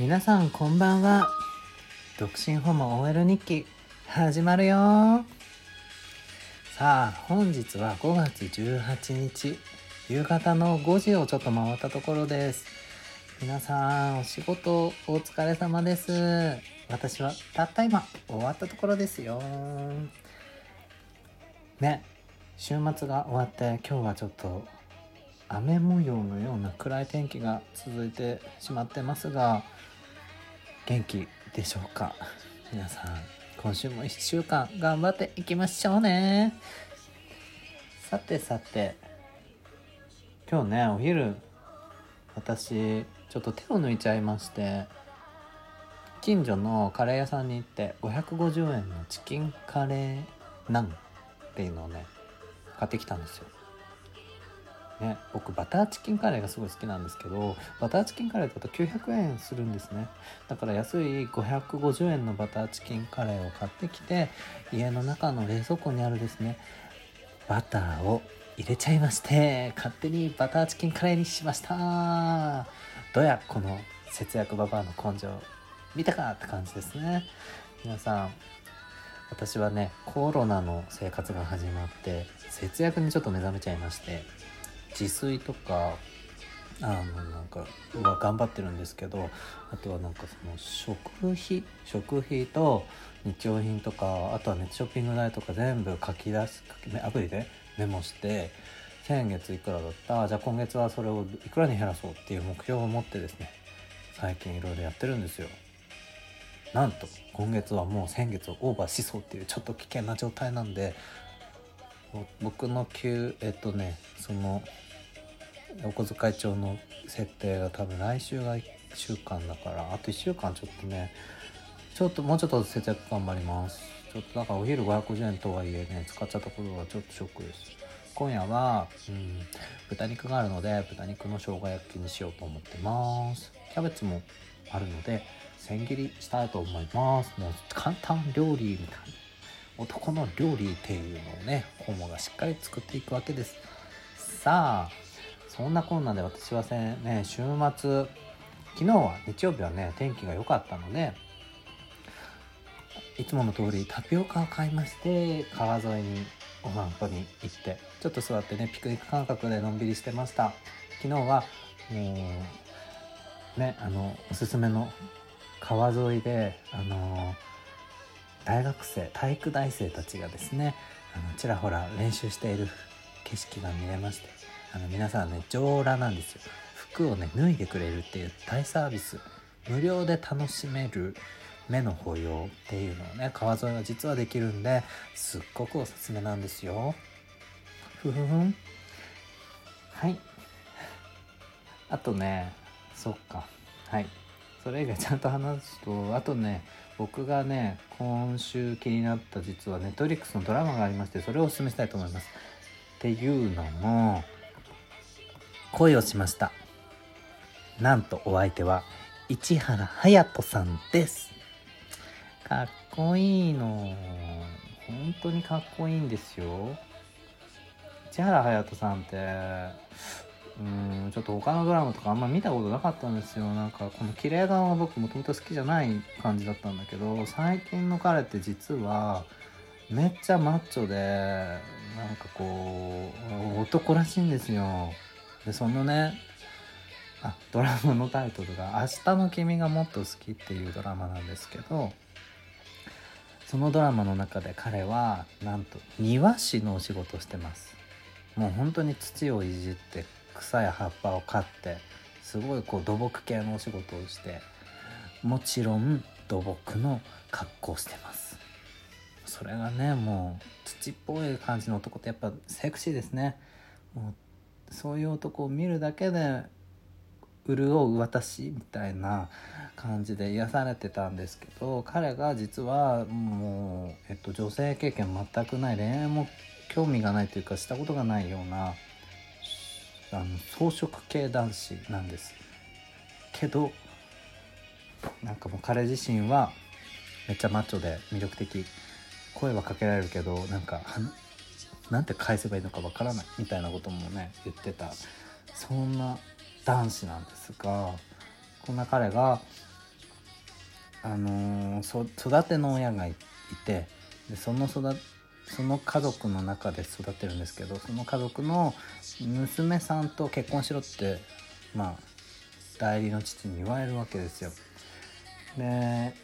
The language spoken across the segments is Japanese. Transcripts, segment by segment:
皆さんこんばんは。独身ホモ OL 日記始まるよ。さあ本日は5月18日夕方の5時をちょっと回ったところです。皆さんお仕事お疲れ様です。私はたった今終わったところですよ。ね週末が終わって今日はちょっと雨模様のような暗い天気が続いてしまってますが元気でしょうか？皆さん今週も1週間頑張っていきましょうねさてさて今日ねお昼私ちょっと手を抜いちゃいまして近所のカレー屋さんに行って550円のチキンカレーナンっていうのをね買ってきたんですよ。ね、僕バターチキンカレーがすごい好きなんですけどバターチキンカレーだと900円するんですね。だから安い550円のバターチキンカレーを買ってきて家の中の冷蔵庫にあるですねバターを入れちゃいまして勝手にバターチキンカレーにしました。どうやこの節約ババアの根性見たかって感じですね。皆さん私はねコロナの生活が始まって節約にちょっと目覚めちゃいまして自炊とかあのなんかは頑張ってるんですけどあとはなんかその食費食費と日用品とかあとはネットショッピング代とか全部書き出す書きアプリでメモして先月いくらだった？じゃあ今月はそれをいくらに減らそうっていう目標を持ってですね最近いろいろやってるんですよ。なんと今月はもう先月をオーバーしそうっていうちょっと危険な状態なんで僕の給えっとねそのお小遣い帳の設定が多分来週が1週間だからあと1週間ちょっとねちょっともうちょっと節約頑張ります。ちょっとだからお昼550円とはいえね使っちゃったことがちょっとショックです。今夜は、うん、豚肉があるので豚肉の生姜焼きにしようと思ってます。キャベツもあるので千切りしたいと思います。もう簡単料理みたいな。男の料理っていうのをねホモがしっかり作っていくわけです。さあそんなこんなで私はね週末昨日は日曜日はね天気が良かったのでいつもの通りタピオカを買いまして川沿いにお散歩に行ってちょっと座ってねピクニック感覚でのんびりしてました。昨日はもうねあのおすすめの川沿いであの大学生体育大生たちがですねあのちらほら練習している景色が見れましてあの皆さんね上裸なんですよ。服をね脱いでくれるっていう大サービス。無料で楽しめる目の保養っていうのをね川沿いが実はできるんですっごくおすすめなんですよ。ふふふん。はい。あとねそっか。はい。それ以外ちゃんと話すとあとね僕がね今週気になった実はネットリックスのドラマがありましてそれをおすすめしたいと思います。っていうのも恋をしました。なんとお相手は市原隼人さんです。かっこいいの。本当にかっこいいんですよ。市原隼人さんってちょっと他のドラマとかあんま見たことなかったんですよ。なんかこの綺麗顔は僕もともと好きじゃない感じだったんだけど最近の彼って実はめっちゃマッチョでなんかこう男らしいんですよ。でそのねあドラマのタイトルが「明日の君がもっと好き」っていうドラマなんですけどそのドラマの中で彼はなんと庭師のお仕事をしてます。もう本当に土をいじって草や葉っぱを刈ってすごいこう土木系のお仕事をしてもちろん土木の格好をしてます。それがねもう土っぽい感じの男ってやっぱセクシーですね。もうそういう男を見るだけで潤う私みたいな感じで癒されてたんですけど彼が実はもう、えっと、女性経験全くない恋愛も興味がないというかしたことがないようなあの草食系男子なんです。けどなんかもう彼自身はめっちゃマッチョで魅力的。声はかけられるけどなんかなんて返せばいいのかわからないみたいなこともね言ってた。そんな男子なんですがこんな彼があのー、育ての親がいてでその育その家族の中で育ってるんですけどその家族の娘さんと結婚しろってまあ代理の父に言われるわけですよ。で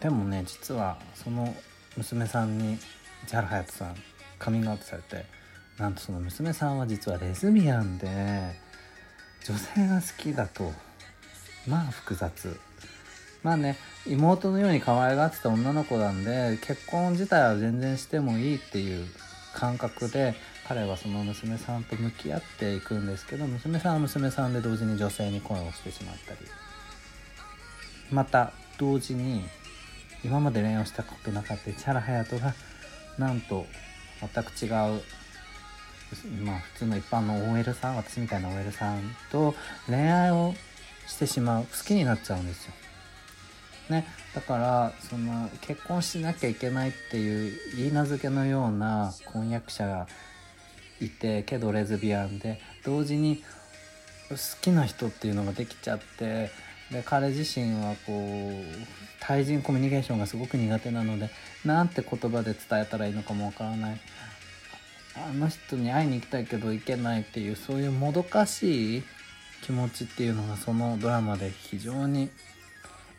でもね実はその娘さんに千原隼人さんカミングアウトされてなんとその娘さんは実はレズビアンで女性が好きだとまあ複雑まあね妹のように可愛がってた女の子なんで結婚自体は全然してもいいっていう感覚で彼はその娘さんと向き合っていくんですけど娘さんは娘さんで同時に女性に恋をしてしまったりまた同時に今まで恋愛をしたことなかった市原隼人がなんと全く違うまあ普通の一般の OL さん私みたいな OL さんと恋愛をしてしまう好きになっちゃうんですよ。ね、だからその結婚しなきゃいけないっていう言い名付けのような婚約者がいてけどレズビアンで同時に好きな人っていうのができちゃってで彼自身はこう対人コミュニケーションがすごく苦手なのでなんて言葉で伝えたらいいのかもわからない。あの人に会いに行きたいけど行けないっていうそういうもどかしい気持ちっていうのがそのドラマで非常に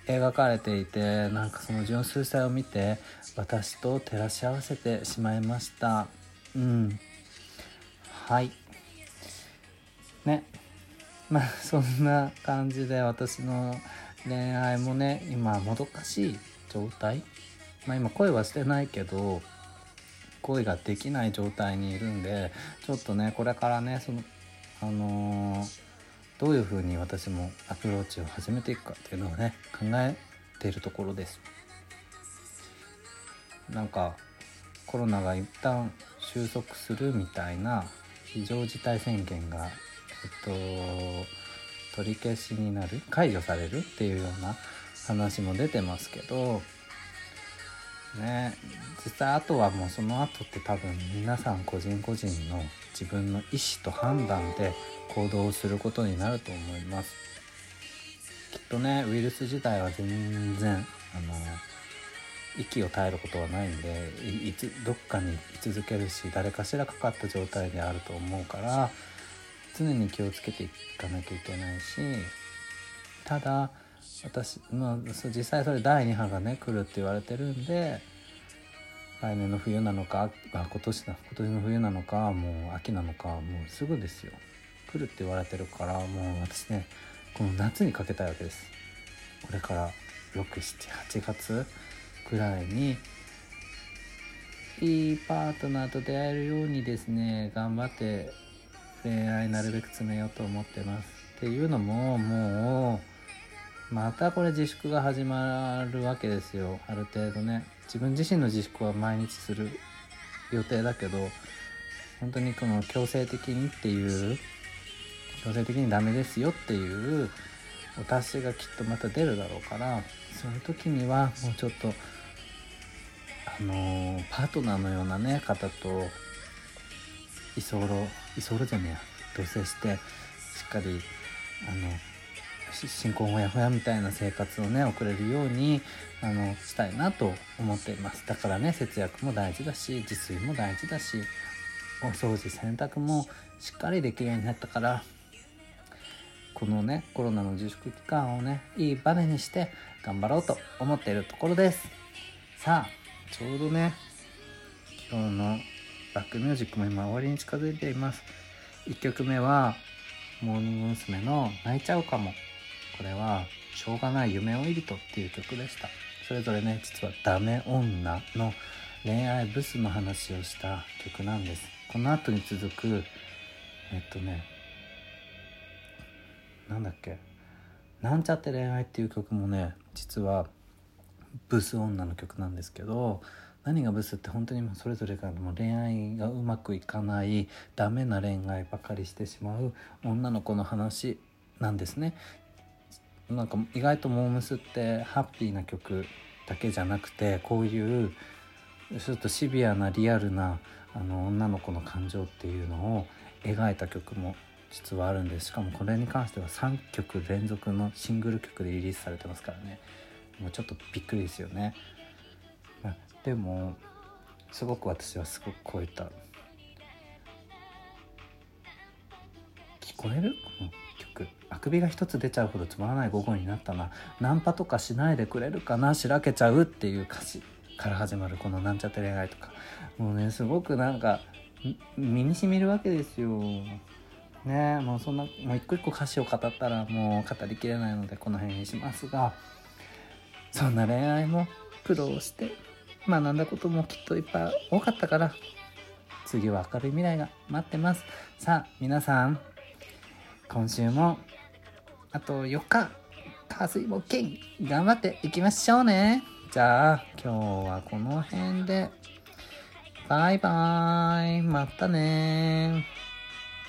描かれていてなんかその純粋さを見て私と照らし合わせてしまいました。うん。はい。ね。まあそんな感じで私の恋愛もね今もどかしい状態。まあ今恋はしてないけど恋ができない状態にいるんでちょっとねこれからねそのあのー、どういう風に私もアプローチを始めていくかっていうのをね考えているところです。なんかコロナが一旦収束するみたいな非常事態宣言がえっと取り消しになる解除されるっていうような話も出てますけどね。実際あとはもうその後って多分皆さん個人個人の自分の意思と判断で行動することになると思います。きっとねウイルス自体は全然あの息を絶えることはないんでいつどっかに居続けるし誰かしらかかった状態であると思うから常に気をつけていかなきゃいけないしただ私、まあ、実際それ第2波がね来るって言われてるんで来年の冬なのかあ今年だ。今年の冬なのかもう秋なのかもうすぐですよ。来るって言われてるからもう私ねこの夏にかけたいわけです。これから678月ぐらいにいいパートナーと出会えるようにですね頑張って恋愛なるべく詰めようと思ってます。っていうのももうまたこれ自粛が始まるわけですよ。ある程度ね。自分自身の自粛は毎日する予定だけど本当にこの強制的にっていう強制的にダメですよっていうお達しがきっとまた出るだろうからそういう時にはもうちょっとあのー、パートナーのようなね方と居候居候じゃねえや同棲してしっかりあの新婚ほやほやみたいな生活をね送れるようにあのしたいなと思っています。だからね節約も大事だし自炊も大事だしお掃除洗濯もしっかりできるようになったからこのねコロナの自粛期間をねいいバネにして頑張ろうと思っているところです。さあちょうどね今日のバックミュージックも今終わりに近づいています。1曲目はモーニング娘。の「泣いちゃうかも」これは「しょうがない夢追い人」っていう曲でしたそれぞれね実はダメ女の恋愛ブスの話をした曲なんですこの後に続くえっとねなんだっけなんちゃって恋愛っていう曲もね実はブス女の曲なんですけど何がブスって本当にもうそれぞれがもう恋愛がうまくいかないダメな恋愛ばかりしてしまう女の子の話なんですね。なんか意外とモームスってハッピーな曲だけじゃなくてこういうちょっとシビアなリアルなあの女の子の感情っていうのを描いた曲も実はあるんです。しかもこれに関しては3曲連続のシングル曲でリリースされてますからね。もうちょっとびっくりですよね、でもすごく私はすごくこういった。聞こえる？この曲あくびが一つ出ちゃうほどつまらない午後になったな。ナンパとかしないでくれるかな？しらけちゃうっていう歌詞から始まるこの「なんちゃって恋愛」とか。もうねすごくなんか身にしみるわけですよ。ねもうそんなもう一個一個歌詞を語ったらもう語りきれないのでこの辺にしますが。そんな恋愛も苦労して学んだこともきっといっぱい多かったから。次は明るい未来が待ってます。さあ皆さん。今週もあと4日火水木金頑張っていきましょうね。じゃあ今日はこの辺で。バイバーイ。またね